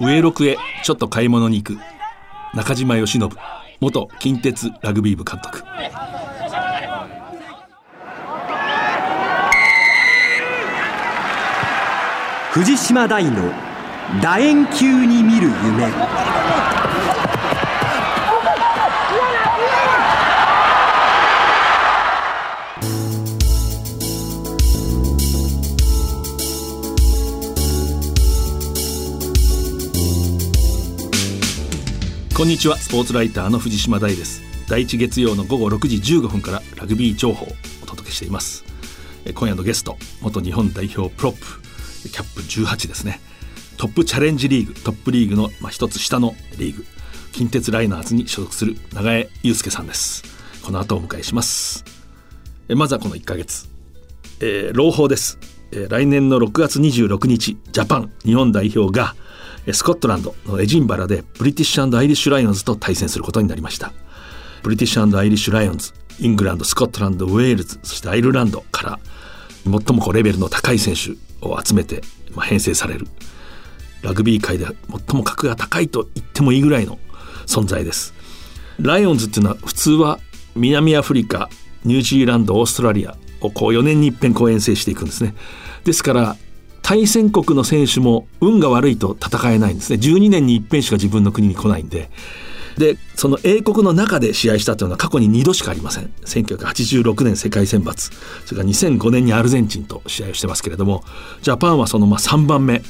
上六へちょっと買い物に行く。中島義信。元近鉄ラグビー部監督。藤島大の楕円球に見る夢。こんにちは。スポーツライターの藤島大です。第一月曜の午後6時15分からラグビー情報をお届けしています。今夜のゲスト元日本代表プロップキャップ18ですね。トップチャレンジリーグトップリーグのまあ一つ下のリーグ近鉄ライナーズに所属する長江祐介さんです。この後お迎えします。まずはこの1ヶ月、えー、朗報です、えー、来年の6月26日ジャパン日本代表がスコットランドのエジンバラでブリティッシュアイリッシュライオンズと対戦することになりました。ブリティッシュアイリッシュライオンズイングランドスコットランドウェールズそしてアイルランドから最もこうレベルの高い選手を集めて、編成される。ラグビー界で最も格が高いと言ってもいいぐらいの存在です。ライオンズっていうのは普通は南アフリカニュージーランドオーストラリアをこう4年に一遍こう遠征していくんですね。ですから対戦国の選手も運が悪いと戦えないんですね。12年に一遍しか自分の国に来ないんで。でその英国の中で試合したというのは過去に2度しかありません。1986年世界選抜。それから2005年にアルゼンチンと試合をしてますけれども。ジャパンはそのまあ3番目。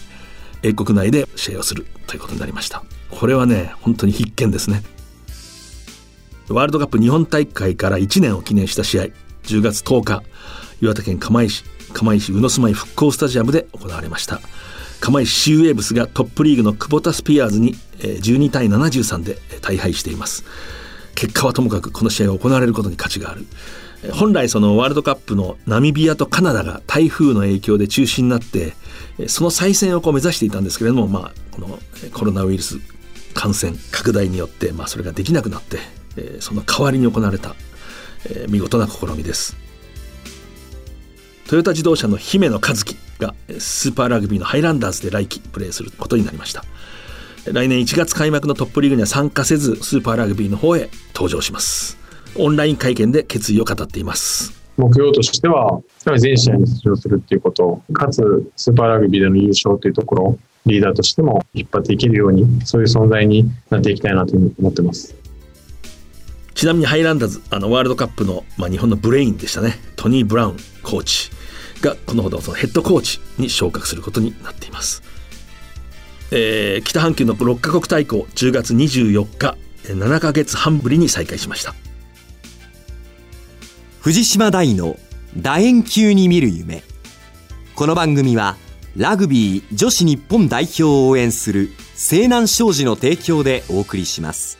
英国内で試合をするということになりました。これはね本当に必見ですね。ワールドカップ日本大会から1年を記念した試合。10月10日。岩手県釜石。釜石宇野住まい復興スタジアムで行われました。釜石シーウェーブスがトップリーグのクボタスピアーズに12対73で大敗しています。結果はともかくこの試合が行われることに価値がある。本来そのワールドカップのナミビアとカナダが台風の影響で中止になってその再戦をこう目指していたんですけれども、まあ、このコロナウイルス感染拡大によって、まあ、それができなくなってその代わりに行われた見事な試みです。トヨタ自動車の姫野和樹がスーパーラグビーのハイランダーズで来季プレーすることになりました。来年1月開幕のトップリーグには参加せずスーパーラグビーの方へ登場します。オンライン会見で決意を語っています。目標としては全試合に出場するっていうことかつスーパーラグビーでの優勝というところリーダーとしても引っ張っていけるようにそういう存在になっていきたいなというふうに思ってます。ちなみにハイランダーズあのワールドカップの、まあ、日本のブレインでしたね。トニー・ブラウンコーチがこのほどそのヘッドコーチに昇格することになっています、えー、北半球の6カ国対抗10月24日7ヶ月半ぶりに再開しました。藤島大の楕円球に見る夢。この番組はラグビー女子日本代表を応援する西南商事の提供でお送りします。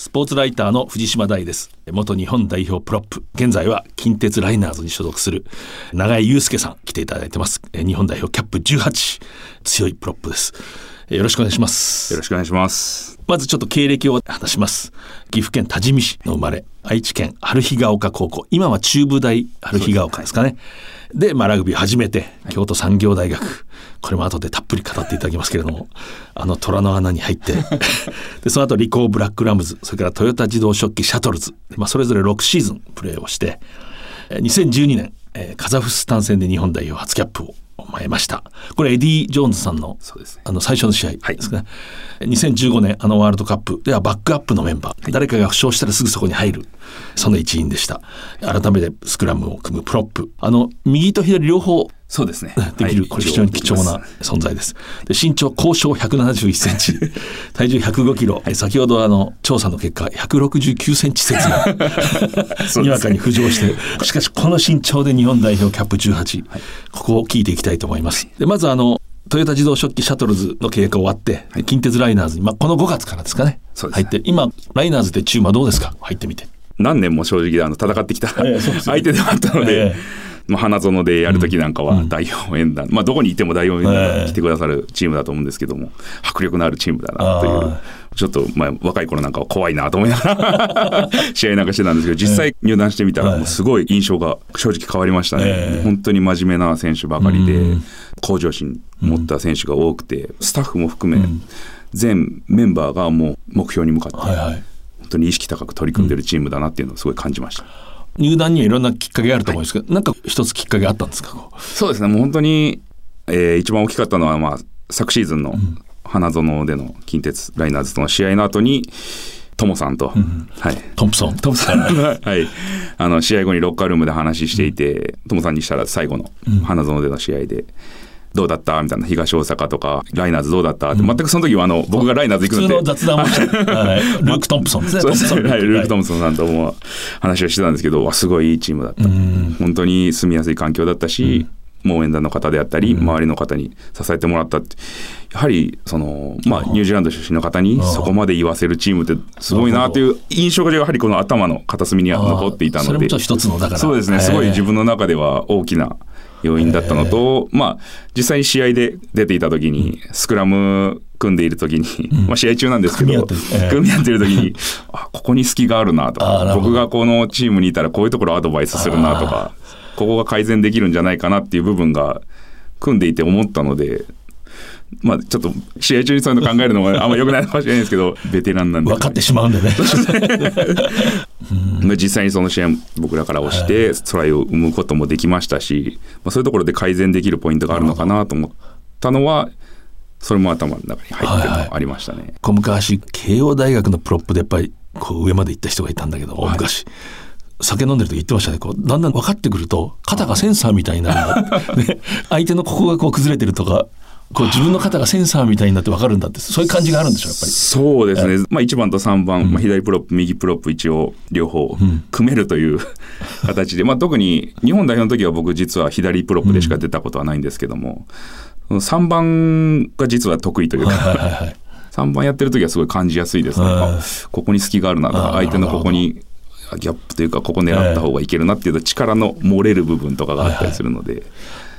スポーツライターの藤島大です。元日本代表プロップ。現在は近鉄ライナーズに所属する長江有祐さん来ていただいてます。日本代表キャップ18強いプロップです。よろしくお願いします。よろしくお願いします。まずちょっと経歴を話します。岐阜県多治見市の生まれ愛知県春日ヶ丘高校。今は中部大春日ヶ丘ですかね。で、まあ、ラグビー始めて京都産業大学。これも後でたっぷり語っていただきますけれどもあの虎の穴に入って でその後リコーブラックラムズそれからトヨタ自動織機シャトルズ、まあ、それぞれ6シーズンプレーをして2012年、えー、カザフスタン戦で日本代表初キャップを得ました。これエディ・ジョーンズさんのあの最初の試合ですね、はい、2015年あのワールドカップではバックアップのメンバー、はい、誰かが負傷したらすぐそこに入るその一員でした。改めてスクラムを組むプロップ。あの右と左両方そうですね。できる、これ非常に貴重な存在です。で身長高小171センチ、体重105キロ、先ほどあの調査の結果169センチ説が にわかに浮上して、しかしこの身長で日本代表キャップ18、ここを聞いていきたいと思います。でまずあのトヨタ自動食器シャトルズの契約が終わって、はい、近鉄ライナーズに、まあ、この5月からですかね、ね。入って、今、ライナーズってチームはどうですか、入ってみて。何年も正直あの戦ってきた、相手ではあったので、まあ、花園でやるときなんかは大応援団、うん、まあ、どこにいても大応援団が来てくださるチームだと思うんですけども、迫力のあるチームだなという。ちょっと、まあ、若い頃なんかは怖いなと思いながら 試合なんかしてたんですけど、実際入団してみたら、もうすごい印象が正直変わりましたね。本当に真面目な選手ばかりで、向上心持った選手が多くて、スタッフも含め、全メンバーがもう目標に向かって、本当に意識高く取り組んでるチームだなっていうのをすごい感じました。入団にはいろんなきっかけがあると思うんですけど、はい、なんか一つきっかけあったんですかそうですね。もう本当に、えー、一番大きかったのは、まあ、昨シーズンの花園での近鉄ライナーズとの試合の後にトモさんと、うん、はい、トンプソン。トムさん はい。あの試合後にロッカールームで話していて、うん、トモさんにしたら最後の花園での試合で。どうだった？みたいな東大阪とかライナーズどうだった？って、全くその時はあの僕がライナーズ行くので普通の雑談をして、はい、ルーク・トンプソン。です。ね、はい、ルーク・トンプソンさんとも話をしてたんですけどわすごいいいチームだった。本当に住みやすい環境だったし、もう応援団の方であったり、周りの方に支えてもらったってやはりその、まあ、ニュージーランド出身の方にそこまで言わせるチームってすごいなという印象がやはりこの頭の片隅には残っていたので。そうですね。すごい自分の中では大きな要因だったのと、まあ、実際に試合で出ていた時に、スクラム組んでいる時に、まあ、試合中なんですけど、組み合ってる。時に、あ、ここに隙があるなとか、僕がこのチームにいたらこういうところアドバイスするなとか、ここが改善できるんじゃないかなっていう部分が組んでいて思ったので、まあ、ちょっと試合中にそういうの考えるのがあんまよくないかもしれないですけど ベテランなんで。分かってしまうんでね。実際にその試合僕らから押してトライを生むこともできましたし、まあ、そういうところで改善できるポイントがあるのかなと思ったのはそれも頭の中に入ってもありましたね。はいはい、昔慶応大学のプロップでやっぱりこう上まで行った人がいたんだけど、はい、昔。酒飲んでると言ってましたね。こうだんだん分かってくると肩がセンサーみたいになるんだ、ね、相手のここがこう崩れてるとかこう自分の肩がセンサーみたいになって分かるんだってそういう感じがあるんでしょやっぱり。そうですね、まあ、1番と3番、うん、まあ、左プロップ右プロップ一応両方組めるという 形で、まあ、特に日本代表の時は僕実は左プロップでしか出たことはないんですけども、うん、3番が実は得意というか、はいはいはい、3番やってる時はすごい感じやすいですね、ここに隙があるなとか相手のここにギャップというかここ狙った方がいけるなっていう力の漏れる部分とかがあったりするので。はいはい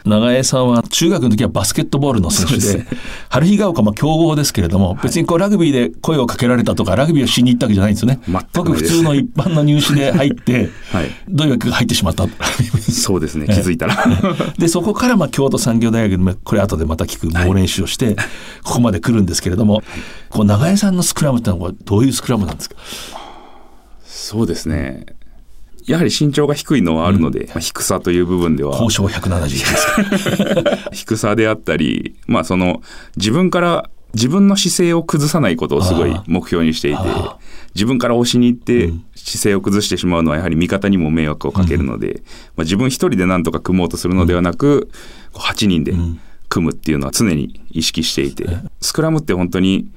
長江さんは中学の時はバスケットボールの選手で、春日が丘も強豪ですけれども、別にこうラグビーで声をかけられたとか、ラグビーをしに行ったわけじゃないんですよね。全く普通の一般の入試で入って、はい、どういうわけが入ってしまった？そうですね、気づいたら。で、そこからまあ京都産業大学で、これ後でまた聞く猛練習をして、ここまで来るんですけれども、こう長江さんのスクラムってのはどういうスクラムなんですか？そうですね。やはり身長が低いのはあるので、うん、まあ、低さという部分では。交渉170低さであったり、まあ、その自分から自分の姿勢を崩さないことをすごい目標にしていて自分から押しに行って姿勢を崩してしまうのはやはり味方にも迷惑をかけるので、うん、まあ、自分一人で何とか組もうとするのではなく、うん、8人で組むっていうのは常に意識していて、スクラムって本当に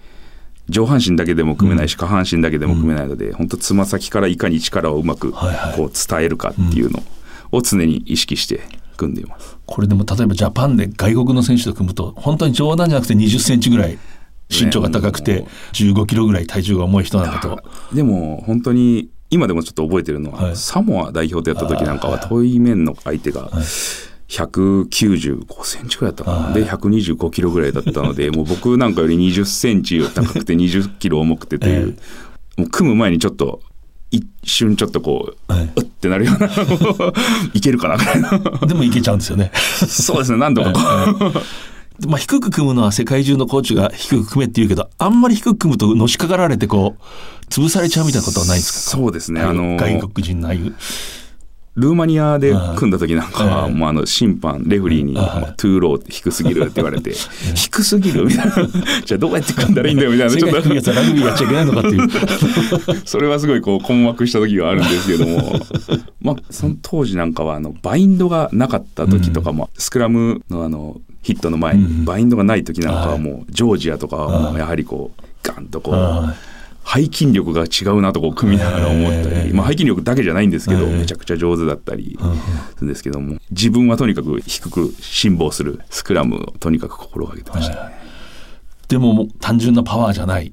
上半身だけでも組めないし、下半身だけでも組めないので、うん、本当つま先からいかに力をうまくこう伝えるかっていうのを常に意識して組んでいます。これでも例えばジャパンで外国の選手と組むと本当に冗談じゃなくて20センチぐらい身長が高くて15キロぐらい体重が重い人なんだと。でも本当に今でもちょっと覚えてるのは、はい、サモア代表でやった時なんかは遠い。面の相手が、はい195センチぐらいだったかな。で、125キロぐらいだったので、もう僕なんかより20センチ高くて20キロ重くてという、もう組む前にちょっと、一瞬ちょっとこう、うってなるような、いけるかなぐらいの。でもいけちゃうんですよね。そうですね、何度かこう。まあ、低く組むのは世界中のコーチが低く組めって言うけど、あんまり低く組むとのしかかられてこう、潰されちゃうみたいなことはないですか？そうですね。あの外国人のああいう。ルーマニアで組んだ時なんかは、もうあの審判レフリーに「 too low 低すぎる」って言われて「低すぎる?」みたいな「じゃあどうやって組んだらいいんだよ」みたいな。ちょっとそれはすごいこう困惑した時があるんですけども。まあその当時なんかはあのバインドがなかった時とかも、スクラムのあのヒットの前にバインドがない時なんかはもうジョージアとかはもうやはりこうガンとこう。背筋力が違うなとこう組みながら思ったり、まあ、背筋力だけじゃないんですけど、めちゃくちゃ上手だったりするんですけども自分はとにかく低く辛抱するスクラムをとにかく心がけてました、ね、でも単純なパワーじゃない、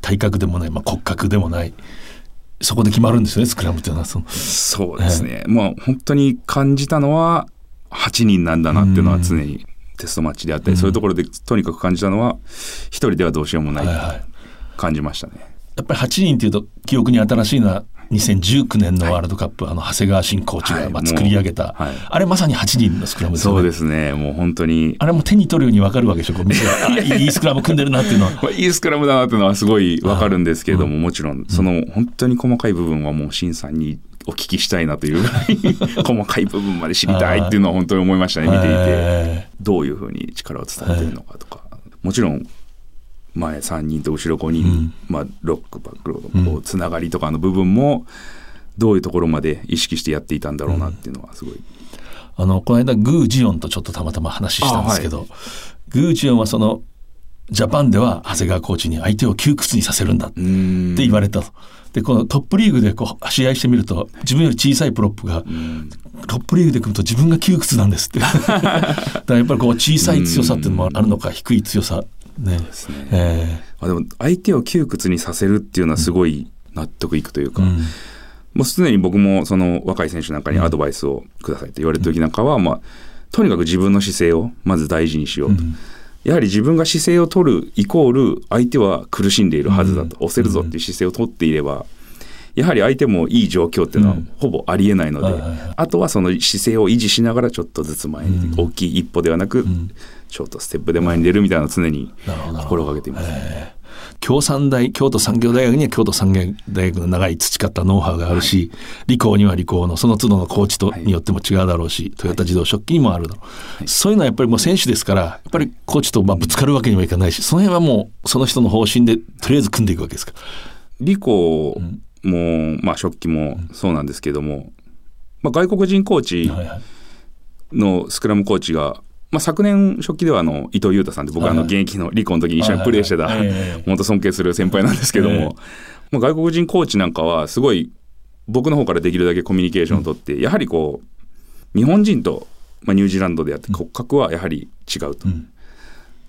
体格でもない、まあ、骨格でもないそこで決まるんですよねスクラムっていうのは。そそうですね、えー、まあ本当に感じたのは8人なんだなっていうのは常にテストマッチであったり、うん、そういうところでとにかく感じたのは一人ではどうしようもない、はいはい感じましたね。やっぱり8人っていうと記憶に新しいのは2019年のワールドカップ、はい、あの長谷川新コーチがまあ作り上げた、はい、あれまさに8人のスクラムですね。そうですね、もう本当に。あれも手に取るように分かるわけでしょ、こう いいスクラム組んでるなっていうのは。いいスクラムだなっていうのはすごい分かるんですけれども、うん、もちろん、その本当に細かい部分はもう新さんにお聞きしたいなという 細かい部分まで知りたいっていうのは本当に思いましたね、見ていて。どういうふうに力を伝えてるのかとか。もちろん前3人と後ろ5人、うん、まあ、ロックバックロードこうつながりとかの部分もどういうところまで意識してやっていたんだろうなっていうのはすごい。あのこの間グー・ジオンとちょっとたまたま話したんですけど、はい、グー・ジオンはそのジャパンでは長谷川コーチに相手を窮屈にさせるんだって言われたと。でこのトップリーグでこう試合してみると自分より小さいプロップがトップリーグで組むと自分が窮屈なんですって。だからやっぱりこう小さい強さっていうのもあるのか低い強さね。ですね。えー、あでも相手を窮屈にさせるっていうのはすごい納得いくというか、うん、もうすでに僕もその若い選手なんかにアドバイスをくださいって言われた時なんかは、まあ、とにかく自分の姿勢をまず大事にしようと。うん。やはり自分が姿勢を取るイコール相手は苦しんでいるはずだと、押せるぞっていう姿勢を取っていればやはり相手もいい状況っていうのはほぼありえないので、あとはその姿勢を維持しながらちょっとずつ前に、大きい一歩ではなく、ショートステップで前に出るみたいなのを常に心がけています、ね。京産大京都産業大学には京都産業大学の長い培ったノウハウがあるし、はい、理工には理工のその都度のコーチと、によっても違うだろうし、トヨタ自動食器にもあるだろう、はい、そういうのはやっぱりもう選手ですからやっぱりコーチとまあぶつかるわけにはいかないしその辺はもうその人の方針でとりあえず組んでいくわけですか？理工も、まあ、食器もそうなんですけども、まあ、外国人コーチのスクラムコーチがまあ、昨年初期ではあの伊藤裕太さんって僕はあの現役の離婚の時に一緒にプレーしてた本当尊敬する先輩なんですけども、まあ、外国人コーチなんかはすごい僕の方からできるだけコミュニケーションをとってやはりこう日本人と、まあ、ニュージーランドであって骨格はやはり違うと。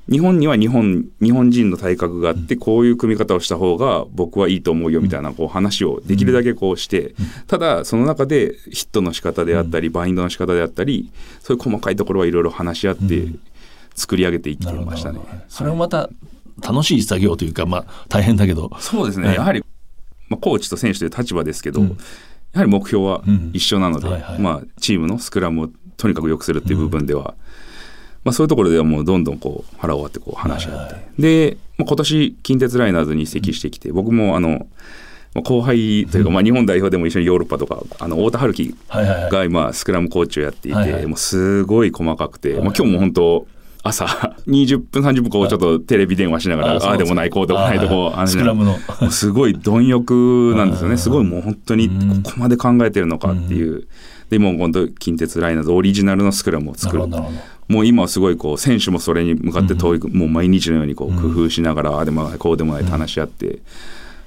日本には日本日本人の体格があって、こういう組み方をした方が僕はいいと思うよみたいなこう話をできるだけこうして、ただその中でヒットの仕方であったり、バインドの仕方であったりそういう細かいところはいろいろ話し合って作り上げていってましたね。それもまた楽しい作業というか、まあ、大変だけど。そうですね、やはり、まあ、コーチと選手という立場ですけど、やはり目標は一緒なので、まあ、チームのスクラムをとにかく良くするっていう部分では、まあ、そういうところではもうどんどんこう腹を割ってこう話し合って、はい、で、まあ、今年近鉄ライナーズに移籍してきて僕もあの後輩というか、まあ、日本代表でも一緒にヨーロッパとかあの太田春樹が今スクラムコーチをやっていて、もうすごい細かくて、まあ、今日も本当朝 20分30分こうちょっとテレビ電話しながらああでもないこうでもないとこうスクラムの。すごい貪欲なんですよね。すごいもう本当にここまで考えてるのかっていう。でもう本当近鉄ライナーズオリジナルのスクラムを作るもう今はすごいこう選手もそれに向かって遠い、もう毎日のようにこう工夫しながら、ああでもないこうでもないと話し合って、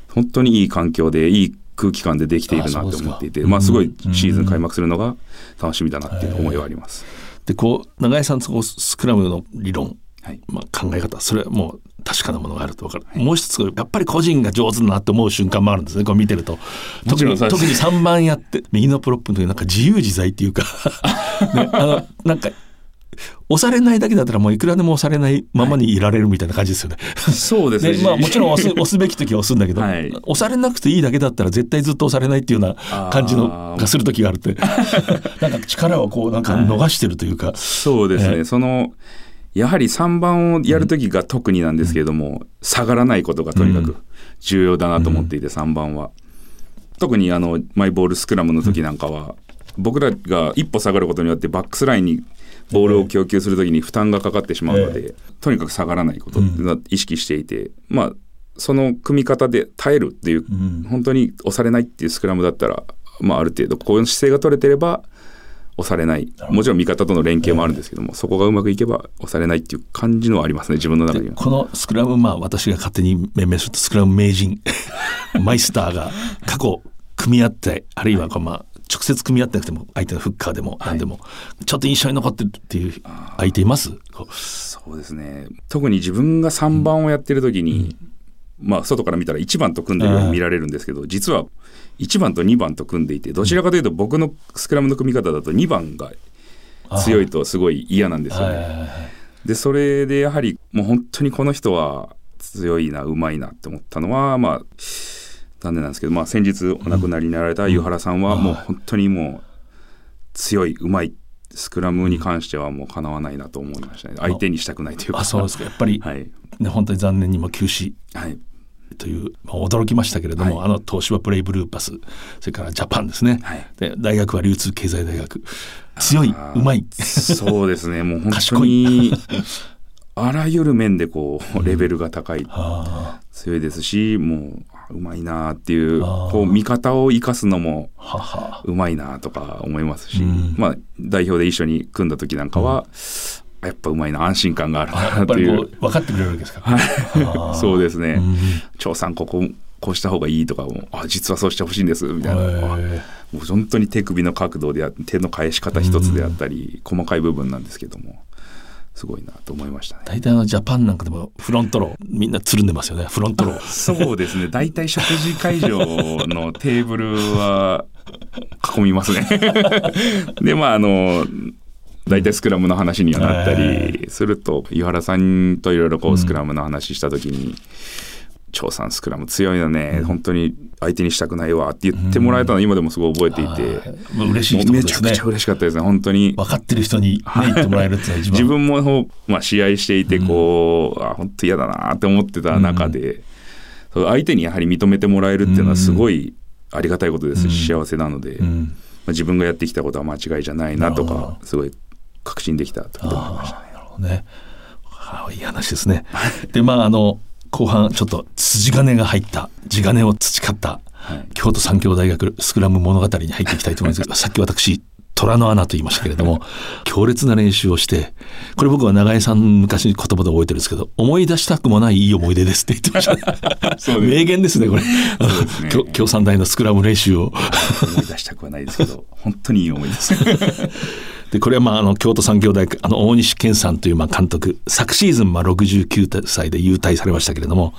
本当にいい環境でいい空気感でできているなと思っていてまあすごいシーズン開幕するのが楽しみだなっていう思いはあります。でこう永井さんそこスクラムの理論、はい、まあ、考え方。それはもう確かなものがあると分かる、はい、もう一つやっぱり個人が上手だなって思う瞬間もあるんですね。こう見てると。特に特に3番やって右のプロップの時なんか自由自在っていうか。ね、あのなんか押されないだけだったらもういくらでも押されないままにいられるみたいな感じですよね。はい、そうですね。まあもちろん押す 押すべき時は押すんだけど、はい、押されなくていいだけだったら絶対ずっと押されないっていうような感じのがする時があるって なんか力をこうなんか逃してるというか。はい、そうですね。えー、そのやはり3番をやる時が特になんですけれども、うん、下がらないことがとにかく重要だなと思っていて、うん、3番は。特にあのマイボールスクラムの時なんかは、僕らが一歩下がることによってバックスラインにボールを供給するときに負担がかかってしまうので、とにかく下がらないことを意識していて、まあその組み方で耐えるっていう、本当に押されないっていうスクラムだったら、まあ、ある程度こういう姿勢が取れてれば押されない。もちろん味方との連携もあるんですけども、そこがうまくいけば押されないっていう感じのはありますね自分の中には。このスクラムまあ私が勝手に命名するとスクラム名人 マイスターが過去組み合ってあるいはこうまあ直接組み合ってなくても相手のフッカーでも何でも、ちょっと印象に残ってるっていう相手います？そうですね。特に自分が3番をやってる時に、うん、まあ外から見たら1番と組んでるように見られるんですけど実は1番と2番と組んでいてどちらかというと僕のスクラムの組み方だと2番が強いとすごい嫌なんですよね。でそれでやはりもう本当にこの人は強いなうまいなって思ったのはまあ残念なんですけど、まあ、先日お亡くなりになられた湯原さんはもう本当にもう強いうまいスクラムに関してはもうかなわないなと思いましたね。相手にしたくないというか。あそうですか。やっぱり、はい、ね、本当に残念にも休止、はい、という、まあ、驚きましたけれども、はい、あの東芝プレイブルーパスそれからジャパンですね、はい、で大学は流通経済大学。強いうまい。そうですね。もう本当にあらゆる面でこうレベルが高い、うん、強いですしもううまいなっていうこう見方を生かすのもうまいなとか思いますし、うん、まあ代表で一緒に組んだ時なんかは、やっぱうまいな安心感があるなっていう。分かってくれるわけですか。そうですね。長さんこここうした方がいいとかもあ実はそうしてほしいんですみたいな。もう本当に手首の角度で手の返し方一つであったり細かい部分なんですけどもすごいなと思いましたね。大体のジャパンなんかでもフロントローみんなつるんでますよね。フロントロー。そうですね。大体食事会場のテーブルは囲みますね。でまああの大体スクラムの話にはなったりすると、井原さんといろいろこうスクラムの話した時に「張さんスクラム強いよね、本当に相手にしたくないわ」って言ってもらえたの今でもすごい覚えていて、まあ、嬉しいめちゃくちゃ嬉しかったですね本当に。分かってる人に、ね、言ってもらえるって一番自分も、まあ、試合していてこう、うん、あ本当嫌だなって思ってた中で、うん、相手にやはり認めてもらえるっていうのはすごいありがたいことですし、幸せなので、まあ、自分がやってきたことは間違いじゃないなとかすごい確信できたと思いましたね。ね。いい話ですね。でまああの後半ちょっと筋金が入った地金を培った、はい、京都産業大学スクラム物語に入っていきたいと思いますけど さっき私虎の穴と言いましたけれども強烈な練習をしてこれ僕は長江さん昔言葉で覚えてるんですけど思い出したくもないいい思い出ですって言ってましたね。名言ですねこれ、ね、共産大のスクラム練習を。思い出したくはないですけど本当にいい思いですでこれはまああの京都産業大学あの大西健さんというまあ監督昨シーズンまあ69歳で優退されましたけれども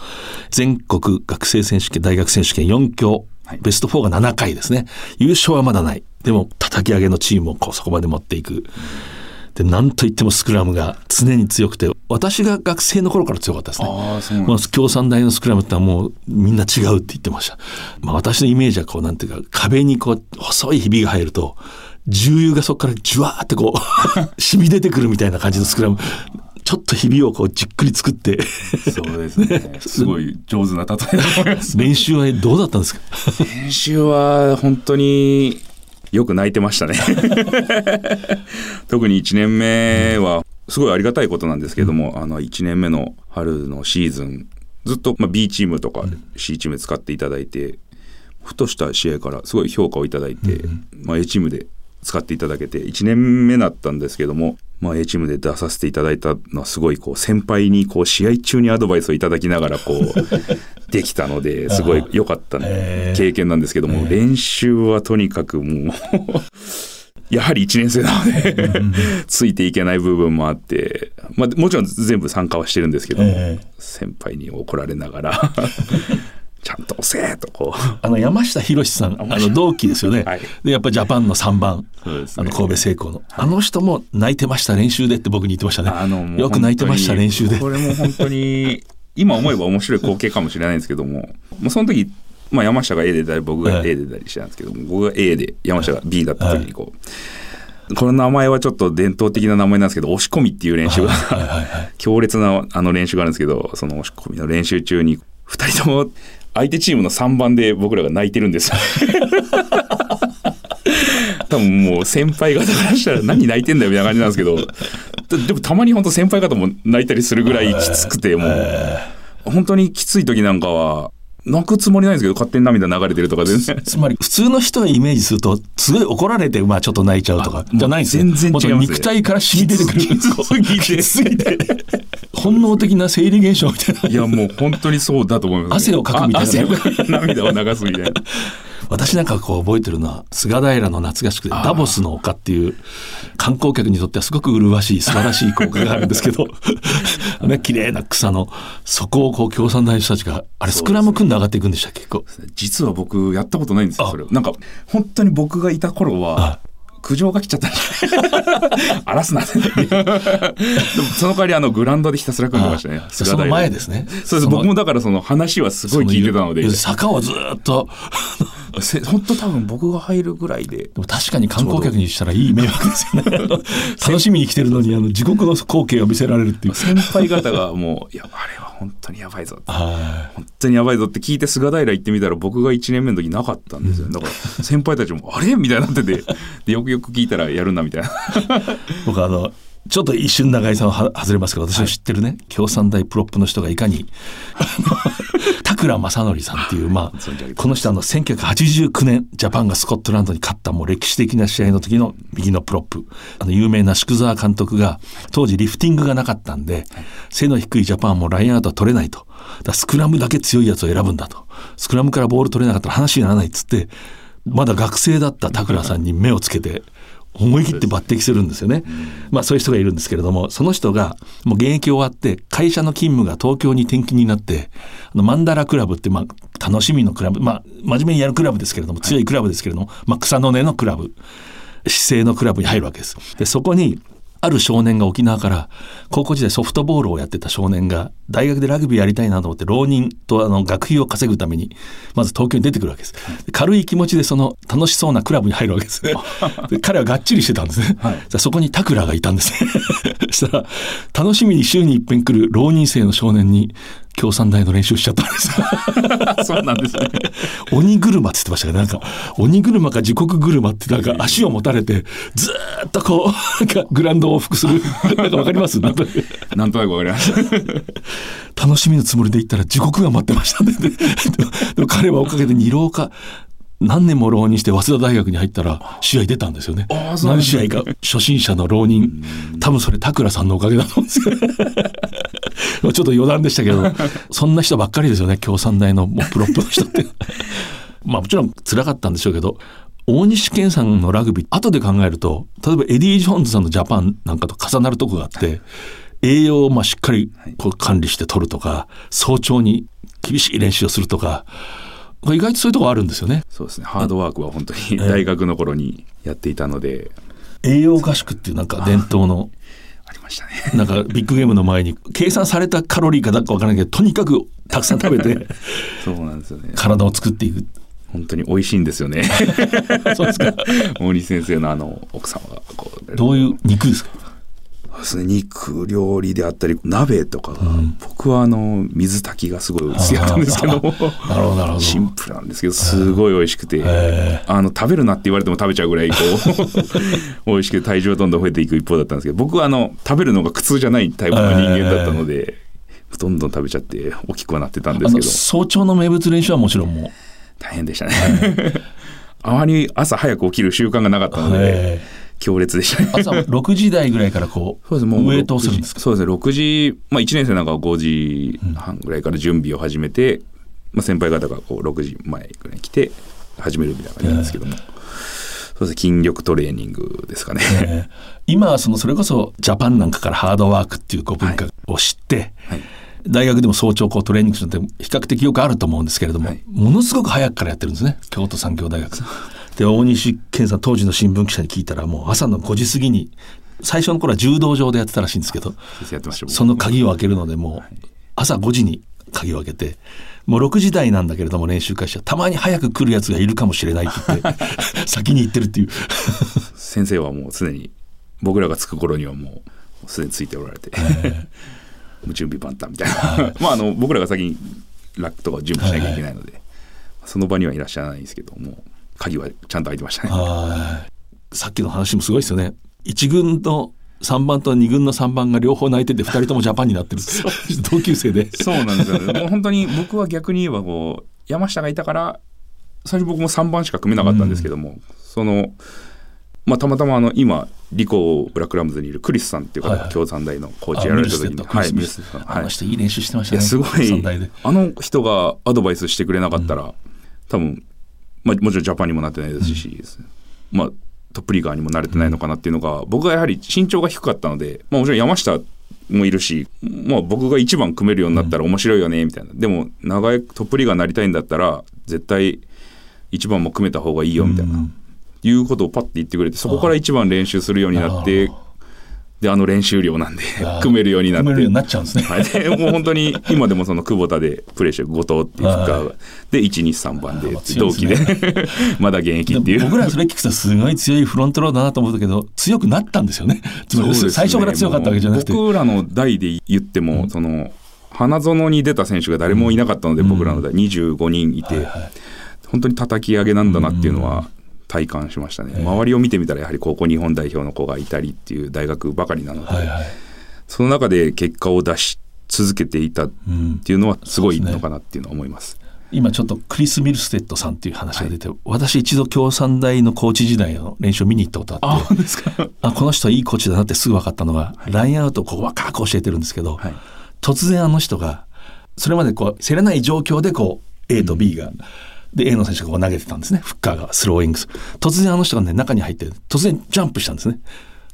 全国学生選手権大学選手権4強ベスト4が7回ですね優勝はまだないでも叩き上げのチームをこうそこまで持っていく。で何といってもスクラムが常に強くて私が学生の頃から強かったですね。あまあ、共産大のスクラムってのはもうみんな違うって言ってました。まあ、私のイメージはこうなんていうか壁にこう細いひびが入ると重油がそこからじゅわーってこう 染み出てくるみたいな感じのスクラム。ちょっとひびをこうじっくり作って。そうですね。すごい上手な例え練習はどうだったんですか？練習は本当によく泣いてましたね。特に1年目はすごいありがたいことなんですけども、うん、あの1年目の春のシーズンずっと、まあ、B チームとか C チーム使っていただいて、ふとした試合からすごい評価をいただいて、うん、まあ、A チームで使っていただけて1年目だったんですけども、まあ、A チームで出させていただいたのはすごいこう先輩にこう試合中にアドバイスをいただきながらこう できたのですごい良かった経験なんですけども、練習はとにかくもう やはり1年生なのでついていけない部分もあって、まあ、もちろん全部参加はしてるんですけども、先輩に怒られながら ちゃんと押せと。こうあの山下博さんあの同期ですよね、はい、でやっぱジャパンの3番、ね、あの神戸製鋼の、はい、あの人も泣いてました練習でって僕に言ってましたね。あのよく泣いてました練習で。これも本当に今思えば面白い光景かもしれないんですけどももうその時まあ、山下が A で出たり僕が A で出たりしてたんですけども、僕が A で山下が B だった時にこう、この名前はちょっと伝統的な名前なんですけど押し込みっていう練習が 強烈なあの練習があるんですけどその押し込みの練習中に2人とも相手チームの3番で僕らが泣いてるんです。多分もう先輩方からしたら何泣いてんだよみたいな感じなんですけど。でもたまに本当先輩方も泣いたりするぐらいきつくてもう。本当にきつい時なんかは泣くつもりないんですけど勝手に涙流れてるとか全然。つ まり普通の人がイメージするとすごい怒られてまあちょっと泣いちゃうとか。じゃないんです全然違います、ね、肉体から染み出てくる。きつぎて本能的な生理現象みたいな。いやもう本当にそうだと思います、ね、汗をかくみたいな。涙を流すみたいな私なんかこう覚えてるのは菅平の夏合宿でダボスの丘っていう観光客にとってはすごく麗しい素晴らしい効果があるんですけど ね綺麗な草のそこをこう共産党の人たちがあれスクラム組んで上がっていくんでしたっけ？実は僕やったことないんですよそれ。なんか本当に僕がいた頃は苦情が来ちゃった 荒らすな でもその代わりあのグラウンドでひたすら組んでましたねその前ですね。そうです。僕もだからその話はすごい聞いてたので。坂をずっと本当多分僕が入るぐらいで。でも確かに観光客にしたらいい迷惑ですよね。楽しみに来てるのに、あの、地獄の光景を見せられるっていう。先輩方がもう、いや、あれは本当にやばいぞ。本当にやばいぞって聞いて菅平行ってみたら僕が1年目の時なかったんですよ。だから先輩たちも、あれ？みたいになってて、で、よくよく聞いたらやるなみたいな。僕あの、ちょっと一瞬長江さんは外れますけど私の知ってるね、はい、京産大プロップの人がいかに 田倉政憲さんっていう、まあ、この人あの1989年ジャパンがスコットランドに勝ったもう歴史的な試合の時の右のプロップ。あの有名な宿澤監督が当時リフティングがなかったんで、背の低いジャパンはもうラインアウトは取れないと。だスクラムだけ強いやつを選ぶんだと。スクラムからボール取れなかったら話にならないっつってまだ学生だった田倉さんに目をつけて思い切って抜擢するんですよね。まあそういう人がいるんですけれども、その人がもう現役終わって会社の勤務が東京に転勤になって、あのマンダラクラブってまあ楽しみのクラブ、まあ真面目にやるクラブですけれども、強いクラブですけれども、まあ草の根のクラブ、姿勢のクラブに入るわけです。で、そこにある少年が沖縄から高校時代ソフトボールをやってた少年が大学でラグビーやりたいなと思って浪人とあの学費を稼ぐためにまず東京に出てくるわけです。軽い気持ちでその楽しそうなクラブに入るわけです。ね彼はがっちりしてたんですね、はい、そこにタクラがいたんですね。そしたら楽しみに週に一遍来る浪人生の少年に共産大の練習しちゃったんです そうなんですね。鬼車って言ってましたけど、なんか、鬼車か時刻車ってなんか足を持たれて、ずっとこう、なんかグランドを往復する。なんかわかります？なんとなくわかります。楽しみのつもりで行ったら地獄が待ってましたね。でも彼はおかげで二浪か、何年も浪人して早稲田大学に入ったら試合出たんですよね。何試合か初心者の浪人。多分それ田倉さんのおかげだと思うんですけど。ちょっと余談でしたけど、そんな人ばっかりですよね。京産大のもうプロップの人って。まあもちろん辛かったんでしょうけど、大西健さんのラグビー、後で考えると、例えばエディ・ジョーンズさんのジャパンなんかと重なるとこがあって、栄養をまあしっかりこう管理して取るとか、早朝に厳しい練習をするとか、意外とそういうとこあるんですよね。そうですね。ハードワークは本当に大学の頃にやっていたので。栄養合宿っていうなんか伝統の。したね。なんかビッグゲームの前に計算されたカロリーかどうかわからないけど、とにかくたくさん食べて。そうなんですよね。体を作っていく。本当に美味しいんですよね。そうですか。大西先生のあの奥様がこう。どういう肉ですか？ですね。肉料理であったり鍋とかが、うん、僕はあの水炊きがすごい好きだったんですけど。なるほどなるほど。シンプルなんですけどすごい美味しくて。あの食べるなって言われても食べちゃうぐらいこう 美味しくて体重はどんどん増えていく一方だったんですけど僕はあの食べるのが苦痛じゃないタイプの人間だったのでどんどん食べちゃって大きくはなってたんですけど。早朝の名物練習はもちろんもう大変でしたね。あまり朝早く起きる習慣がなかったので強烈でした。ね朝6時台ぐらいからこうそうです。もうウエイトをするんですか？そうですね。6時、まあ、1年生なんかは5時半ぐらいから準備を始めて、うん、まあ、先輩方がこう6時前ぐらいに来て始めるみたいな感じなんですけども。そうです筋力トレーニングですかね、えー、今はそのそれこそジャパンなんかからハードワークっていうこう文化を知って、はい。はい大学でも早朝こうトレーニングするのって比較的よくあると思うんですけれども、はい、ものすごく早くからやってるんですね。京都産業大学。で大西健さん当時の新聞記者に聞いたらもう朝の5時過ぎに最初の頃は柔道場でやってたらしいんですけどその鍵を開けるのでもう朝5時に鍵を開けてもう6時台なんだけれども練習開始はたまに早く来るやつがいるかもしれないって言って 先に行ってるっていう。先生はもう常に僕らが着く頃にはもうすでについておられてもう準備万端みたいな。まああの僕らが先にラックとか準備しなきゃいけないので、その場にはいらっしゃらないんですけども鍵はちゃんと開いてましたね。さっきの話もすごいですよね。1軍の3番と2軍の3番が両方泣いてて2人ともジャパンになってる同級生で。そうなんですよね。もう本当に僕は逆に言えばこう山下がいたから最初僕も3番しか組めなかったんですけども、うん、そのまあ、たまたまあの今リコブラックラムズにいるクリスさんっていう方が京産大のコーチやられた時に、はい、ミス。あの人い。い練習してましたね。すごい。あの人がアドバイスしてくれなかったら、うん、多分、まあ、もちろんジャパンにもなってないですし、うん、まあトップリーガーにも慣れてないのかなっていうのが、僕はやはり身長が低かったので、まあ、もちろん山下もいるし、まあ、僕が1番組めるようになったら面白いよねみたいな、でも長いトップリーガーになりたいんだったら絶対1番も組めた方がいいよみたいな、いうことをパッて言ってくれてそこから1番練習するようになってであの練習量なんで組めるようになって。組めるようになっちゃうんですね、はい、でもう本当に今でもその久保田でプレーしてる後藤っていうかで123番で同期で まだ現役っていう。僕らそれ聞くとすごい強いフロントローだなと思ったけど強くなったんですよね。つまり最初から強かったわけじゃなくて。僕らの代で言っても、うん、その花園に出た選手が誰もいなかったので、うん、僕らの代25人いて、はいはい、本当に叩き上げなんだなっていうのは、体感しましたね、周りを見てみたらやはり高校日本代表の子がいたりっていう大学ばかりなので、はいはい、その中で結果を出し続けていたっていうのはすごいのかなっていうのは思います。今ちょっとクリス・ミルステッドさんっていう話が出て、はい、私一度共産大のコーチ時代の練習を見に行ったことあってあ この人はいいコーチだなってすぐ分かったのが、はい、ラインアウトをこう若く教えてるんですけど、はい、突然あの人がそれまでこう競れない状況でこう A と B が、うんで A の選手がこう投げてたんですね。フッカーがスローイングス。突然あの人がね中に入って突然ジャンプしたんですね。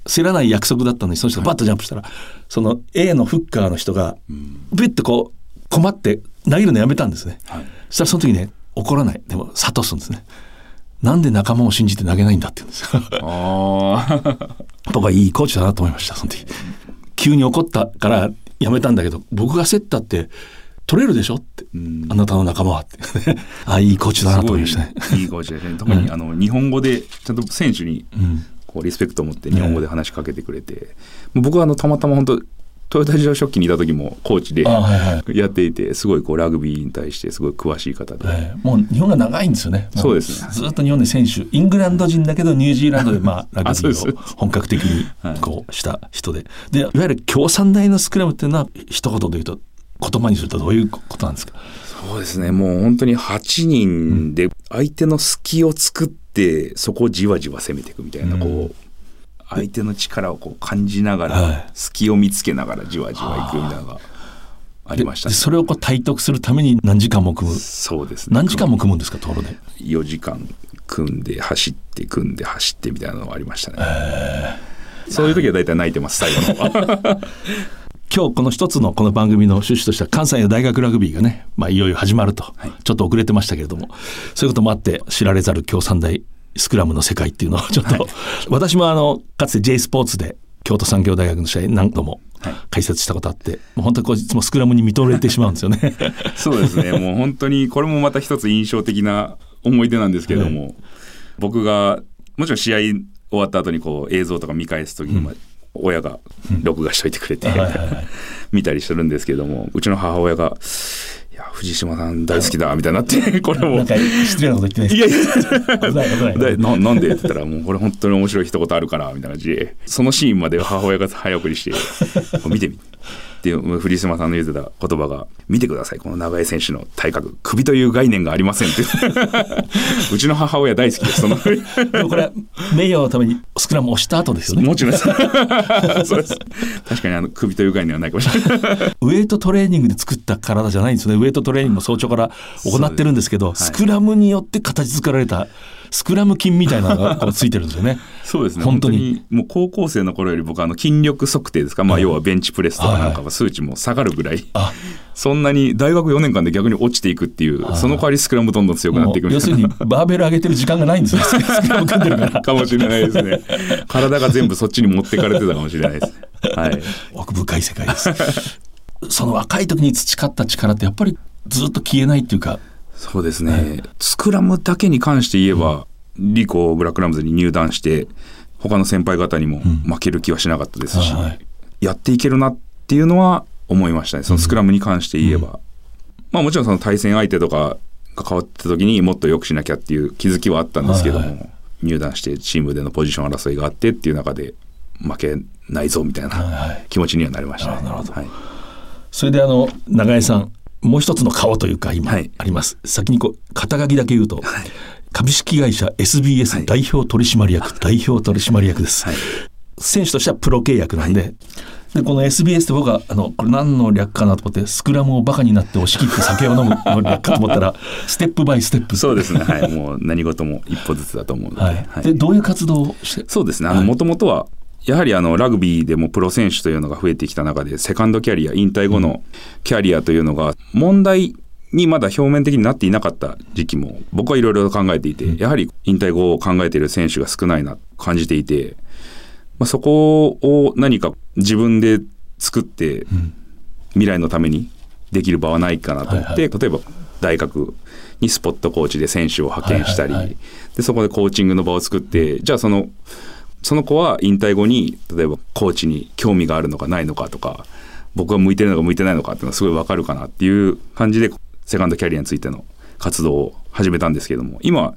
知らない約束だったのにその人がバッとジャンプしたら、はい、その A のフッカーの人がビュッとこう困って投げるのやめたんですね、はい、そしたらその時ね怒らない。でも諭すんですね。なんで仲間を信じて投げないんだって言うんですよ。僕はいいコーチだなと思いましたその時。急に怒ったからやめたんだけど僕が競ったって取れるでしょって、あなたの仲間はって。あいいコーチだなと思いましたね。い。いコーチですね。特に、あの日本語でちゃんと選手にこうリスペクトを持って日本語で話しかけてくれて、僕はあのたまたま本当トヨタ自動食器にいた時もコーチでやっていてすごいこうラグビーに対してすごい詳しい方で、はい、もう日本が長いんですよね。そうですね。ずっと日本で選手イングランド人だけどニュージーランドでまあラグビーを本格的にこうした人で。でいわゆる共産大のスクラムっていうのは一言で言うと言葉にするとどういうことなんですか？そうですね。もう本当に8人で相手の隙を作ってそこをじわじわ攻めていくみたいな、こう相手の力をこう感じながら、隙を見つけながらじわじわいくみたいなのがありました、ね、それをこう体得するために何時間も組む？そうですね。何時間も組むんですかところで？4時間組んで走って組んで走ってみたいなのがありましたね。そういう時は大体泣いてます最後の 今日この一つのこの番組の趣旨としては関西の大学ラグビーがね、まあ、いよいよ始まると、はい、ちょっと遅れてましたけれどもそういうこともあって知られざる共産大スクラムの世界っていうのを ちょっと、はい、私もあのかつて J スポーツで京都産業大学の試合何度も解説したことあって、はい、もう本当にこういつもスクラムに見とれてしまうんですよね。そうですね。もう本当にこれもまた一つ印象的な思い出なんですけれども、はい、僕がもちろん試合終わった後にこう映像とか見返す時に、うん親が録画しといてくれて、見たりするんですけどもうちの母親が「いや藤島さん大好きだ」みたいになってこれも。失礼なこと言ってないいやいや。ななんでって言ったらもうこれ本当に面白い一言あるからみたいな感じで。そのシーンまで母親が早送りして 見てみて。っていう藤島さんの言ってた言葉が「見てくださいこの長江選手の体格首という概念がありません」ってう。ちの母親大好きですその。でもこれ名誉のためにスクラム押した後ですよね。もちろんです。そうです確かにあの首という概念はないかもしれない。ウエイトトレーニングで作った体じゃないんですよね。ウエイトトレーニングも早朝から行ってるんですけど、はい、スクラムによって形作られたスクラム筋みたいなのがついてるんですよね。そうですね。本当にもう高校生の頃より僕あの筋力測定ですか、まあ要はベンチプレスとかなんかは数値も下がるぐらい、そんなに大学4年間で逆に落ちていくっていう、その代わりスクラムどんどん強くなっていく要するにバーベル上げてる時間がないんですよ。スクラム組んでるから。かもしれないですね。体が全部そっちに持ってかれてたかもしれないです。はい。奥深い世界です。その若い時に培った力ってやっぱりずっと消えないっていうか。そうですね、はい、スクラムだけに関して言えば、リコブラックラムズに入団して他の先輩方にも負ける気はしなかったですし、うんはい、やっていけるなっていうのは思いましたね。そのスクラムに関して言えば、うん、まあもちろんその対戦相手とかが変わった時にもっと良くしなきゃっていう気づきはあったんですけども、はいはい、入団してチームでのポジション争いがあってっていう中で負けないぞみたいな気持ちにはなりましたね。なるほど、はい、それであの永江さんもう一つの顔というか今あります、はい、先にこう肩書きだけ言うと、はい、株式会社 SBS 代表取締役、代表取締役です、選手としてはプロ契約なんで、でこの SBS って僕はあのこれ何の略かなと思ってスクラムをバカになって押し切って酒を飲むの略かと思ったら ステップバイステップ。そうですね。はい。もう何事も一歩ずつだと思うので,、はい。はい、でどういう活動をして？そうですね。もともとはやはりあのラグビーでもプロ選手というのが増えてきた中でセカンドキャリア引退後のキャリアというのが問題にまだ表面的になっていなかった時期も僕はいろいろ考えていてやはり引退後を考えている選手が少ないなと感じていて、まあ、そこを何か自分で作って未来のためにできる場はないかなと思って、例えば大学にスポットコーチで選手を派遣したり、でそこでコーチングの場を作ってじゃあそのその子は引退後に例えばコーチに興味があるのかないのかとか僕が向いてるのか向いてないのかっていうのはすごい分かるかなっていう感じでセカンドキャリアについての活動を始めたんですけども今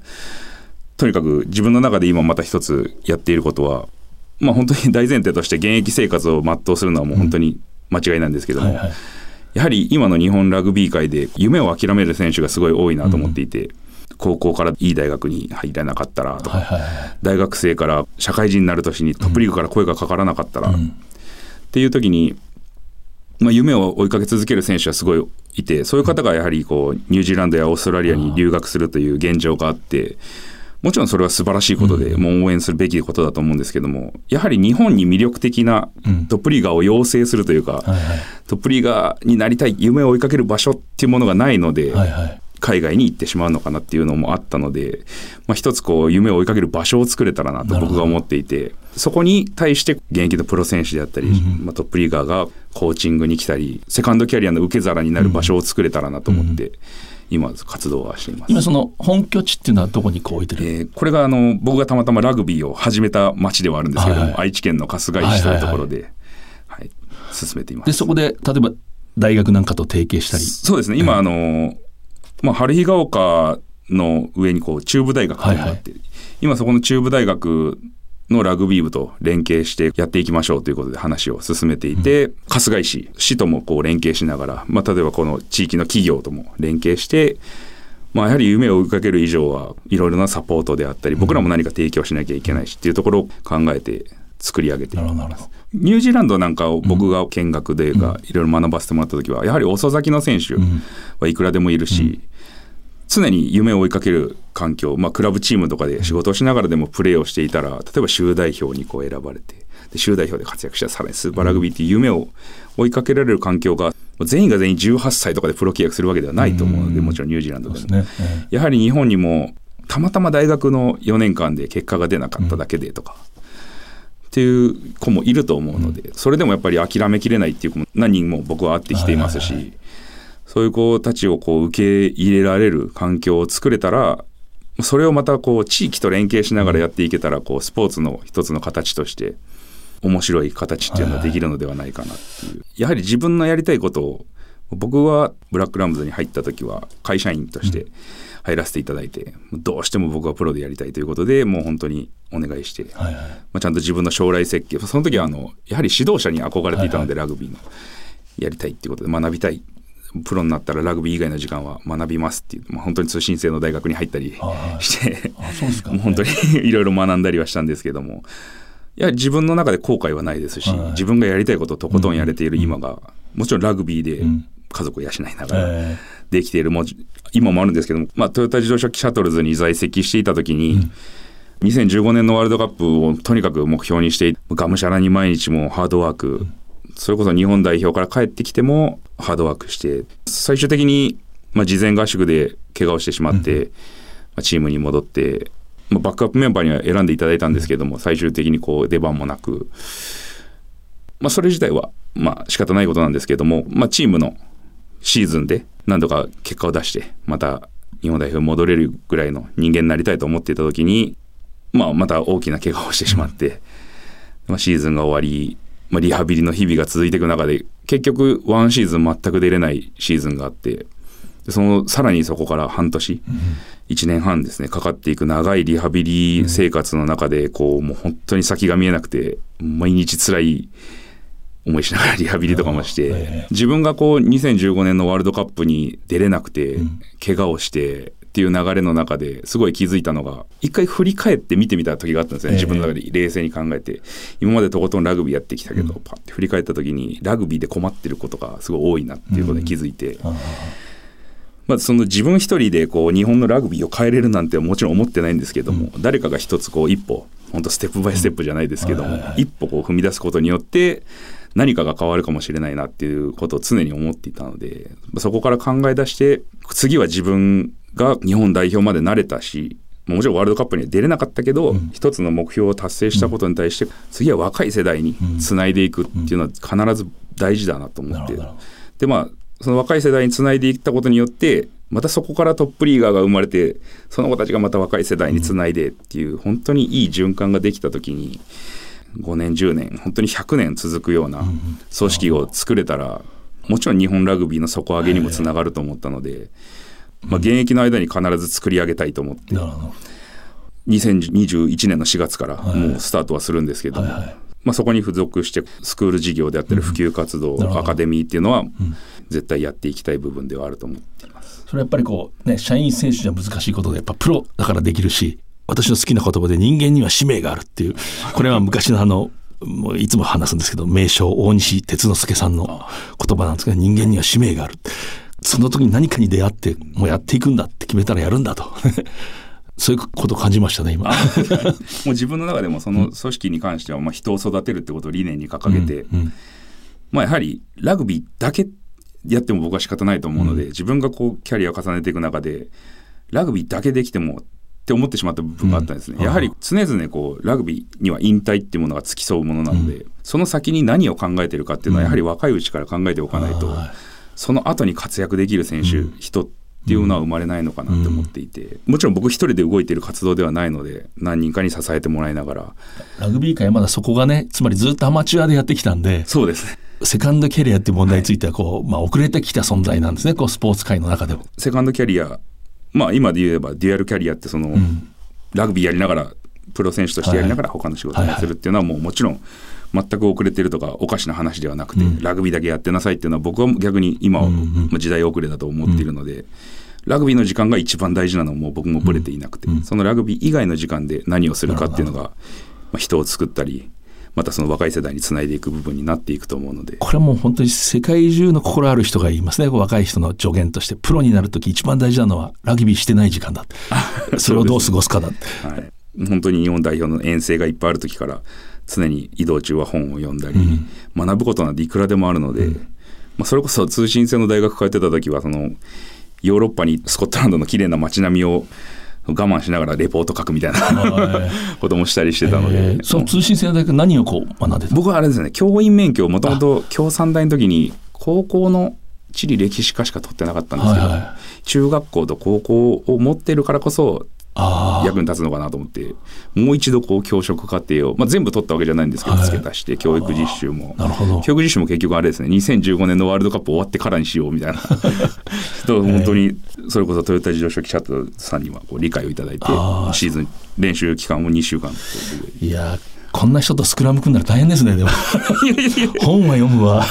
とにかく自分の中で今また一つやっていることはまあ本当に大前提として現役生活を全うするのはもう本当に間違いなんですけども、うんはいはい、やはり今の日本ラグビー界で夢を諦める選手がすごい多いなと思っていて、高校からいい大学に入らなかったらとか、はいはいはい、大学生から社会人になる年にトップリーグから声がかからなかったら、うん、っていう時に、まあ、夢を追いかけ続ける選手はすごいいてそういう方がやはりこうニュージーランドやオーストラリアに留学するという現状があって。もちろんそれは素晴らしいことで、もう応援するべきことだと思うんですけども、やはり日本に魅力的なトップリーガーを養成するというか、トップリーガーになりたい夢を追いかける場所っていうものがないので、海外に行ってしまうのかなっていうのもあったので、まあ、一つこう夢を追いかける場所を作れたらなと僕が思っていてそこに対して現役のプロ選手であったり、うん、まあ、トップリーガーがコーチングに来たりセカンドキャリアの受け皿になる場所を作れたらなと思って。うん今活動はしています。今その本拠地っていうのはどこにこう置いてる、えー、これがあの僕がたまたまラグビーを始めた町ではあるんですけども、はいはい、愛知県の春日井市というところで、はい、はい、進めています。でそこで例えば大学なんかと提携したり？そうですね。今、あのまあ、春日ヶ丘の上にこう中部大学があって、はい。はい、今そこの中部大学のラグビー部と連携してやっていきましょうということで話を進めていて、うん、春日井市市ともこう連携しながら、まあ、例えばこの地域の企業とも連携して、まあ、やはり夢を追いかける以上はいろいろなサポートであったり僕らも何か提供しなきゃいけないしっていうところを考えて作り上げています。ニュージーランドなんかを僕が見学でいろいろ学ばせてもらった時はやはり遅咲きの選手はいくらでもいるし、常に夢を追いかける環境、まあ、クラブチームとかで仕事をしながらでもプレーをしていたら例えば州代表にこう選ばれてで州代表で活躍したさらにスーパーラグビーっていう夢を追いかけられる環境が全員が全員18歳とかでプロ契約するわけではないと思うのでもちろんニュージーランドでも、ね、やはり日本にもたまたま大学の4年間で結果が出なかっただけでとか、っていう子もいると思うので、それでもやっぱり諦めきれないっていう子も何人も僕は会ってきていますし、そういう子たちをこう受け入れられる環境を作れたらそれをまたこう地域と連携しながらやっていけたらこうスポーツの一つの形として面白い形っていうのはできるのではないかなっていう、やはり自分のやりたいことを僕はブラックラムズに入った時は会社員として入らせていただいて、どうしても僕はプロでやりたいということでもう本当にお願いして、はいはい、まあ、ちゃんと自分の将来設計その時はあのやはり指導者に憧れていたので、ラグビーの。やりたいっていうことで学びたいプロになったらラグビー以外の時間は学びますっていう、まあ、本当に通信制の大学に入ったりして、もう 本当にいろいろ学んだりはしたんですけども。いや自分の中で後悔はないですし、自分がやりたいことをとことんやれている今が、もちろんラグビーで家族を養いながらできている、も今もあるんですけども、まあ、トヨタ自動車シャトルズに在籍していた時に、うん。2015年のワールドカップをとにかく目標にしてがむしゃらに毎日もハードワーク、それこそ日本代表から帰ってきてもハードワークして最終的に、まあ、事前合宿で怪我をしてしまって、うん、まあ、チームに戻って、まあ、バックアップメンバーには選んでいただいたんですけども最終的にこう出番もなく、まあ、それ自体はまあ仕方ないことなんですけども、まあ、チームのシーズンで何度か結果を出してまた日本代表に戻れるぐらいの人間になりたいと思っていた時に、まあ、また大きな怪我をしてしまって、まあ、シーズンが終わり、まあ、リハビリの日々が続いていく中で結局ワンシーズン全く出れないシーズンがあってそのさらにそこから半年、うん、1年半ですねかかっていく長いリハビリ生活の中でこうもう本当に先が見えなくて毎日辛い思いしながら リハビリとかもして、自分がこう2015年のワールドカップに出れなくて、怪我をしてっていう流れの中ですごい気づいたのが一回振り返って見てみた時があったんですね、自分の中で冷静に考えて。今までとことんラグビーやってきたけど、パッて振り返った時にラグビーで困ってることがすごい多いなっていうことに気づいて。まずその自分一人でこう日本のラグビーを変えれるなんてもちろん思ってないんですけども、誰かが一つこう一歩本当ステップバイステップじゃないですけども、一歩こう踏み出すことによって何かが変わるかもしれないなっていうことを常に思っていたのでそこから考え出して次は自分が日本代表まで慣れたしもちろんワールドカップには出れなかったけど、うん、一つの目標を達成したことに対して、うん、次は若い世代につないでいくっていうのは必ず大事だなと思って、うん、でまあその若い世代につないでいったことによってまたそこからトップリーガーが生まれてその子たちがまた若い世代につないでっていう、本当にいい循環ができた時に5年10年本当に100年続くような組織を作れたらもちろん日本ラグビーの底上げにもつながると思ったので、まあ、現役の間に必ず作り上げたいと思って。2021年の4月からもうスタートはするんですけども、まあ、そこに付属してスクール事業であったり普及活動、うん、アカデミーっていうのは絶対やっていきたい部分ではあると思っています。それやっぱりこうね社員選手じゃ難しいことでやっぱプロだからできるし私の好きな言葉で人間には使命があるっていう、これは昔のあの、もういつも話すんですけど、名将大西哲之助さんの言葉なんですけど、人間には使命がある。その時に何かに出会って、もうやっていくんだって決めたらやるんだと。そういうことを感じましたね、今。もう自分の中でもその組織に関しては、まあ人を育てるってことを理念に掲げて、うんうん、まあやはりラグビーだけやっても僕は仕方ないと思うので、うん、自分がこうキャリアを重ねていく中で、ラグビーだけできてもって思ってしまった部分があったんですね、うん、やはり常々こうラグビーには引退っていうものが付き添うものなので、うん、その先に何を考えてるかっていうのはやはり若いうちから考えておかないと、その後に活躍できる選手、人っていうのは生まれないのかなって思っていて、もちろん僕一人で動いている活動ではないので何人かに支えてもらいながら。ラグビー界はまだそこがねつまりずっとアマチュアでやってきたんでそうです。ねセカンドキャリアっていう問題についてはこう、はい、まあ、遅れてきた存在なんですねこうスポーツ界の中でも。セカンドキャリアまあ今で言えばデュアルキャリアってその、うん、ラグビーやりながらプロ選手としてやりながら他の仕事をするっていうのはもうもちろん全く遅れてるとかおかしな話ではなくて、うん、ラグビーだけやってなさいっていうのは僕は逆に今は時代遅れだと思っているので、ラグビーの時間が一番大事なのも僕もぶれていなくて、そのラグビー以外の時間で何をするかっていうのが、まあ、人を作ったりまたその若い世代につないでいく部分になっていくと思うので。これはもう本当に世界中の心ある人が言いますね。若い人の助言としてプロになる時一番大事なのはラグビーしてない時間だ。それをどう過ごすかだ、はい、本当に日本代表の遠征がいっぱいある時から常に移動中は本を読んだり、うん、学ぶことなんていくらでもあるので、うん、まあ、それこそ通信制の大学通ってた時はそのヨーロッパにスコットランドの綺麗な街並みを我慢しながらレポート書くみたいな こともしたりしてたので、えー、その通信制の大学何をこう学んでた僕はあれですね教員免許をもともと共産大の時に高校の地理歴史科しか取ってなかったんですけど、はいはい、中学校と高校を持ってるからこそ役に立つのかなと思ってもう一度こう教職課程を、まあ、全部取ったわけじゃないんですけど、はい、付け足して教育実習も。教育実習も結局あれですね。2015年のワールドカップ終わってからにしようみたいな。本当にそれこそトヨタ自動車記者さんにはこう理解をいただいてシーズン練習期間を2週間。いやこんな人とスクラム組んだら大変ですね、でも。本は読むわ。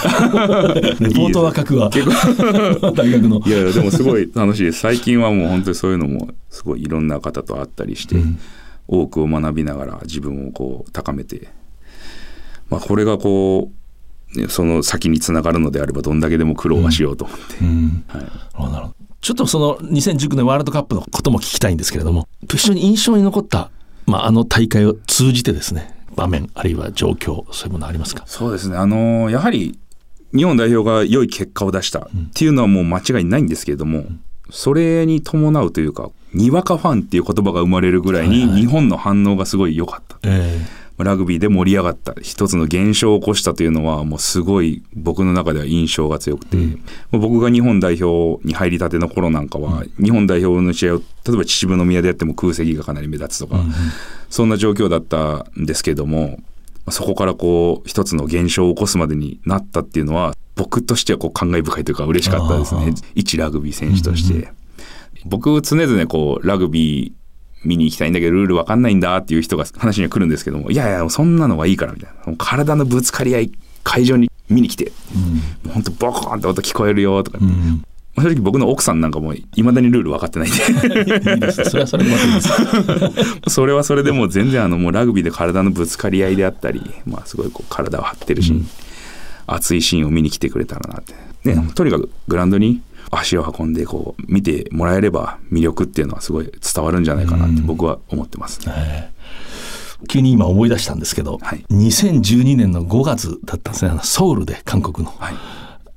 レポートは書くわ。大学の。いやいや、でもすごい楽しいです。最近はもう本当にそういうのも、すごいいろんな方と会ったりして、うん、多くを学びながら自分をこう高めて、まあ、これがこう、その先につながるのであれば、どんだけでも苦労はしようと思って。ちょっとその2019年ワールドカップのことも聞きたいんですけれども、非常に印象に残った、まあ、あの大会を通じてですね、場面あるいは状況そういうものありますか？そうですね。あのやはり日本代表が良い結果を出したっていうのはもう間違いないんですけれども、うん、それに伴うというかにわかファンっていう言葉が生まれるぐらいに日本の反応がすごい良かった、はいはいえーラグビーで盛り上がった。一つの現象を起こしたというのはもうすごい僕の中では印象が強くて、うん、僕が日本代表に入りたての頃なんかは、うん、日本代表の試合を例えば秩父宮でやっても空席がかなり目立つとか、うん、そんな状況だったんですけどもそこからこう一つの現象を起こすまでになったっていうのは僕としてはこう感慨深いというか嬉しかったですね。一ラグビー選手として、うんうん、僕常々こうラグビー見に行きたいんだけどルールわかんないんだっていう人が話には来るんですけどもいやいやそんなのはいいからみたいな。体のぶつかり合い会場に見に来て、うん、ほんとボコーンって音聞こえるよとか、うん、正直僕の奥さんなんかもいまだにルール分かってないんで。いいですそれはそれで それはそれでもう全然あのもうラグビーで体のぶつかり合いであったり、まあ、すごいこう体を張ってるし、うん、熱いシーンを見に来てくれたらなって、ね、とにかくグラウンドに足を運んでこう見てもらえれば魅力っていうのはすごい伝わるんじゃないかなって僕は思ってます、ね、急に今思い出したんですけど、はい、2012年の5月だったんですね。ソウルで韓国の、はい、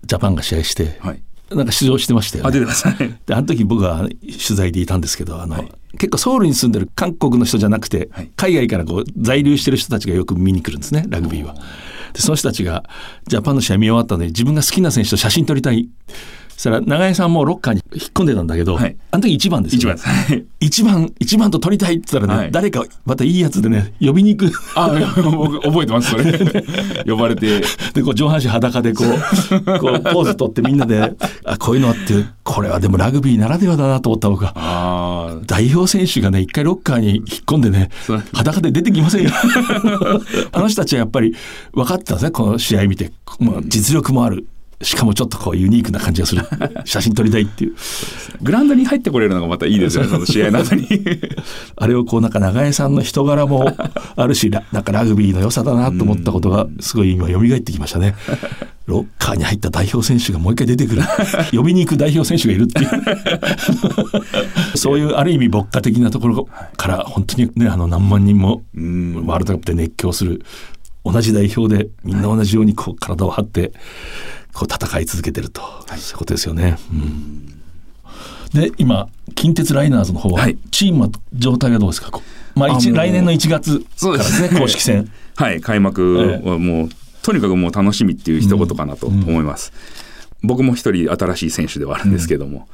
ジャパンが試合して、はい、なんか出場してましたよ、ね、あ出てます であの時僕は取材でいたんですけどあの、はい、結構ソウルに住んでる韓国の人じゃなくて、はい、海外からこう在留してる人たちがよく見に来るんですねラグビーは。でその人たちがジャパンの試合見終わったので自分が好きな選手と写真撮りたいそしたら長江さんもロッカーに引っ込んでたんだけど、はい、あの時1番ですよ、ね、1番一番一番と取りたいって言ったらね、はい、誰かまたいいやつでね呼びに行く。あ僕覚えてますそれ。呼ばれて。でこう上半身裸でこうこうポーズ取ってみんなであこういうのあってこれはでもラグビーならではだなと思ったのが代表選手がね一回ロッカーに引っ込んでね裸で出てきませんよ。あの人たちはやっぱり分かってたんですねこの試合見て、まあ、実力もあるしかもちょっとこうユニークな感じがする。写真撮りたいっていう。グラウンドに入ってこれるのがまたいいですよねその試合の後に。あれをこうなんか長江さんの人柄も あるしなんかラグビーの良さだなと思ったことがすごい今蘇ってきましたね。ロッカーに入った代表選手がもう一回出てくる。呼びに行く代表選手がいるっていう。そういうある意味牧歌的なところから本当にねあの何万人もワールドカップで熱狂する。同じ代表でみんな同じようにこう体を張ってこう戦い続けてると、はい、そういうことですよね。うん、で今近鉄ライナーズの方は、チームは状態はどうですか？まあ、来年の1月からですね。公式戦。はい開幕はもう、とにかくもう楽しみっていう一言かなと思います。うん、僕も一人新しい選手ではあるんですけども、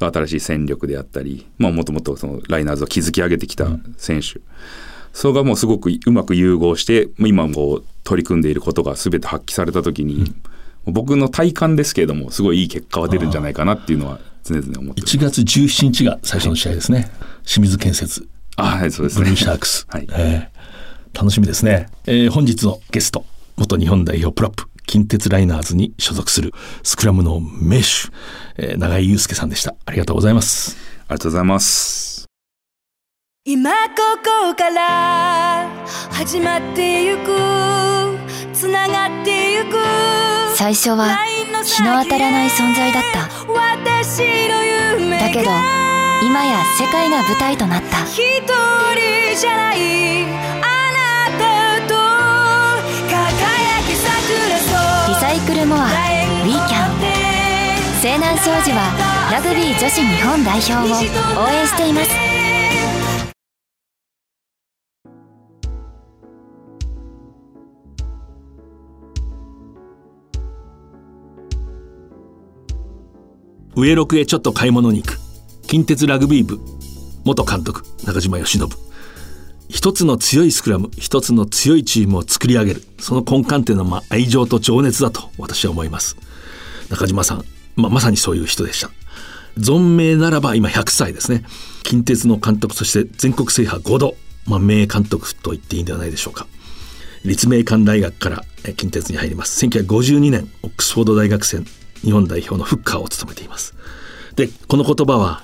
うん、新しい戦力であったりもともとそのライナーズを築き上げてきた選手、それがもうすごくうまく融合して今も取り組んでいることが全て発揮された時に、僕の体感ですけれどもすごいいい結果は出るんじゃないかなっていうのは常々思って1月17日が最初の試合ですね、はい、清水建設。あはいそうですね。ブルーシャークス、はい。えー、楽しみですね、えー、本日のゲスト元日本代表プラップ近鉄ライナーズに所属するスクラムの名手、えー、永井祐介さんでした。ありがとうございます。ありがとうございます。今ここから始まってゆく最初は日の当たらない存在だった。だけど今や世界が舞台となった。一人じゃない。あなたと。輝き桜リサイクルモアウィーキャン西南商事はラグビー女子日本代表を応援しています上六へちょっと買い物に行く。近鉄ラグビー部。元監督中島義信。一つの強いスクラム一つの強いチームを作り上げる。その根幹点のま愛情と情熱だと私は思います。中島さん、ままさにそういう人でした。存命ならば今100歳ですね。近鉄の監督として全国制覇5度、まあ、名監督と言っていいんではないでしょうか。立命館大学から近鉄に入ります。1952年オックスフォード大学生日本代表のフッカーを務めています。でこの言葉は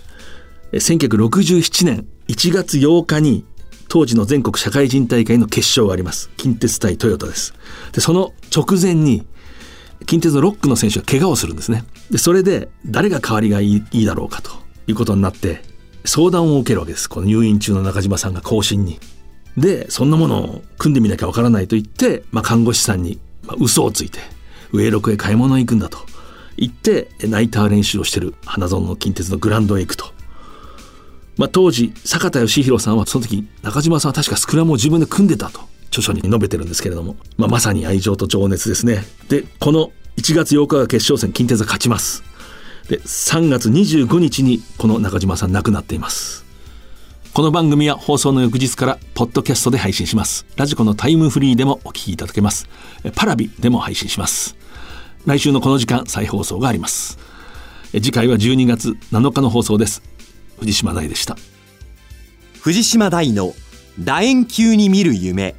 1967年1月8日に当時の全国社会人大会の決勝があります。近鉄対トヨタです。でその直前に近鉄のロックの選手が怪我をするんですね。でそれで誰が代わりがいいいいだろうかということになって相談を受けるわけです。この入院中の中島さんが後進に。でそんなものを組んでみなきゃわからないと言って、まあ、看護師さんに、まあ、嘘をついて上六へ買い物に行くんだと。行ってナイター練習をしてる花園の近鉄のグランドへ行くと。まあ、当時坂田義弘さんはその時中島さんは確かスクラムを自分で組んでたと著書に述べてるんですけれども、まあ、まさに愛情と情熱ですね。でこの1月8日が決勝戦近鉄が勝ちます。で3月25日にこの中島さん亡くなっています。この番組は放送の翌日からポッドキャストで配信します。ラジコのタイムフリーでもお聞きいただけます。パラビでも配信します。来週のこの時間再放送があります。次回は12月7日の放送です。藤島大でした。藤島大の楕円球に見る夢。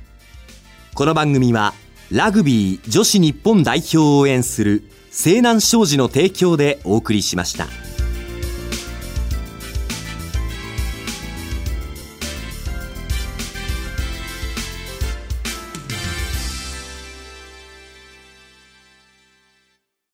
この番組はラグビー女子日本代表を応援する西南商事の提供でお送りしました。